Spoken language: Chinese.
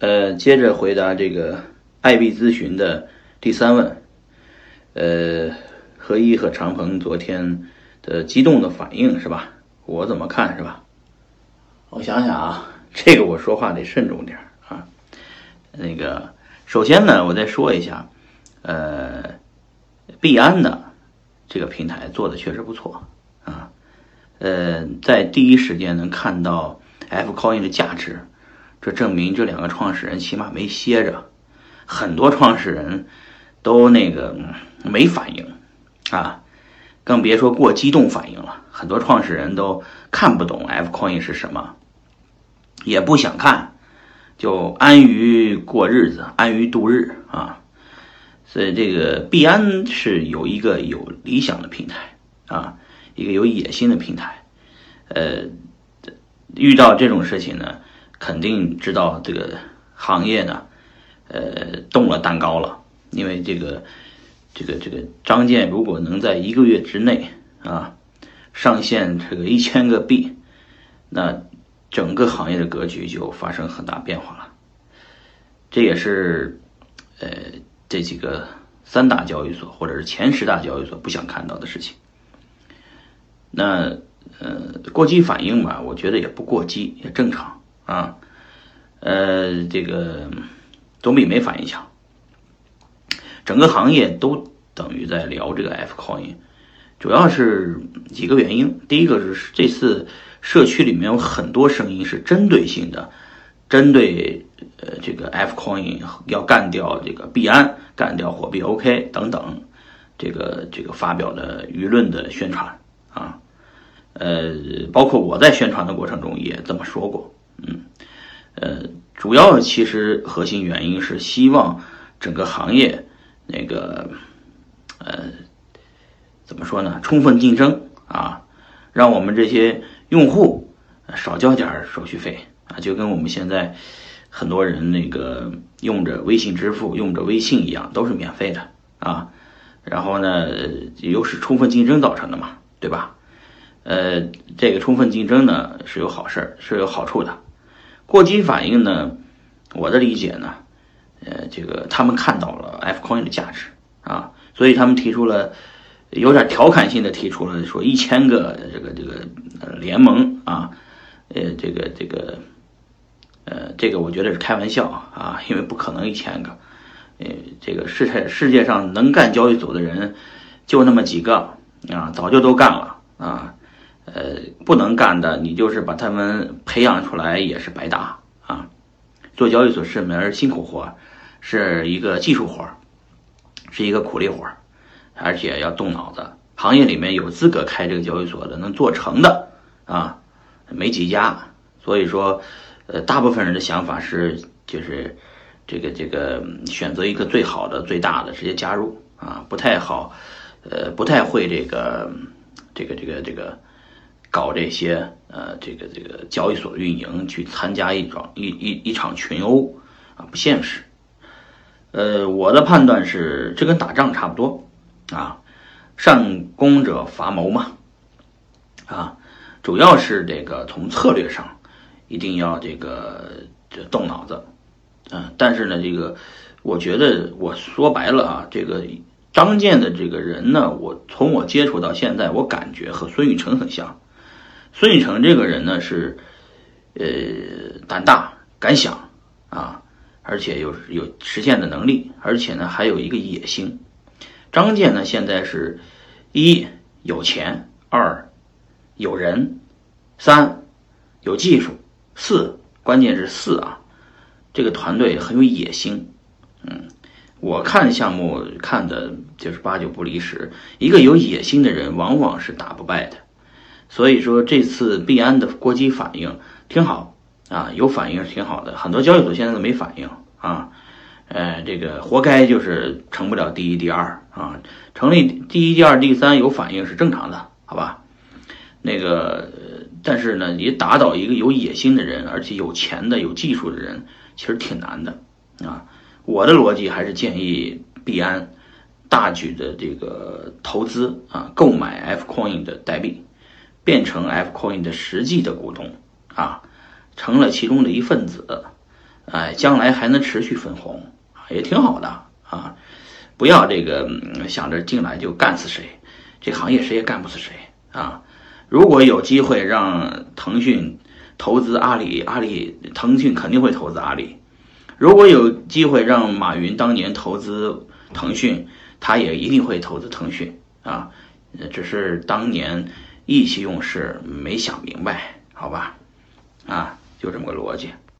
呃，接着回答这个爱币咨询的第三问，呃，何一和长鹏昨天的激动的反应是吧？我怎么看是吧？我想想啊，这个我说话得慎重点啊。那个，首先呢，我再说一下，呃，币安的这个平台做的确实不错啊，呃，在第一时间能看到 F Coin 的价值。这证明这两个创始人起码没歇着，很多创始人都那个没反应啊，更别说过激动反应了。很多创始人都看不懂 F Coin 是什么，也不想看，就安于过日子，安于度日啊。所以这个币安是有一个有理想的平台啊，一个有野心的平台。呃，遇到这种事情呢？肯定知道这个行业呢，呃，动了蛋糕了。因为这个，这个，这个张建如果能在一个月之内啊上线这个一千个币，那整个行业的格局就发生很大变化了。这也是呃这几个三大交易所或者是前十大交易所不想看到的事情。那呃过激反应吧，我觉得也不过激，也正常。啊，呃，这个总比没反应强。整个行业都等于在聊这个 F coin，主要是几个原因。第一个是这次社区里面有很多声音是针对性的，针对呃这个 F coin 要干掉这个币安，干掉货币 OK 等等，这个这个发表的舆论的宣传啊，呃，包括我在宣传的过程中也这么说过。呃，主要其实核心原因是希望整个行业那个，呃，怎么说呢？充分竞争啊，让我们这些用户少交点手续费啊，就跟我们现在很多人那个用着微信支付、用着微信一样，都是免费的啊。然后呢，又是充分竞争造成的嘛，对吧？呃，这个充分竞争呢是有好事儿，是有好处的。过激反应呢？我的理解呢，呃，这个他们看到了 F coin 的价值啊，所以他们提出了有点调侃性的提出了说一千个这个这个联盟啊，呃，这个这个呃，这个我觉得是开玩笑啊，因为不可能一千个，呃，这个世界世界上能干交易所的人就那么几个啊，早就都干了啊。呃，不能干的，你就是把他们培养出来也是白搭啊！做交易所是门辛苦活，是一个技术活，是一个苦力活，而且要动脑子。行业里面有资格开这个交易所的，能做成的啊，没几家。所以说，呃，大部分人的想法是，就是这个这个选择一个最好的、最大的直接加入啊，不太好，呃，不太会这个这个这个这个。搞这些呃，这个这个交易所的运营，去参加一场一一一场群殴啊，不现实。呃，我的判断是，这跟打仗差不多啊，善攻者伐谋嘛，啊，主要是这个从策略上一定要这个这动脑子，嗯，但是呢，这个我觉得我说白了啊，这个张建的这个人呢，我从我接触到现在，我感觉和孙宇晨很像。孙宇成这个人呢是，呃，胆大敢想啊，而且有有实现的能力，而且呢还有一个野心。张健呢现在是，一有钱，二有人，三有技术，四关键是四啊，这个团队很有野心。嗯，我看项目看的就是八九不离十，一个有野心的人往往是打不败的。所以说这次币安的过激反应挺好啊，有反应是挺好的。很多交易所现在都没反应啊，呃，这个活该就是成不了第一、第二啊。成立第一、第二、第三有反应是正常的，好吧？那个，但是呢，你打倒一个有野心的人，而且有钱的、有技术的人，其实挺难的啊。我的逻辑还是建议币安大举的这个投资啊，购买 F Coin 的代币。变成 F Coin 的实际的股东啊，成了其中的一份子，哎，将来还能持续分红，也挺好的啊。不要这个想着进来就干死谁，这行业谁也干不死谁啊。如果有机会让腾讯投资阿里，阿里腾讯肯定会投资阿里。如果有机会让马云当年投资腾讯，他也一定会投资腾讯啊。只是当年意气用事，没想明白，好吧？啊，就这么个逻辑。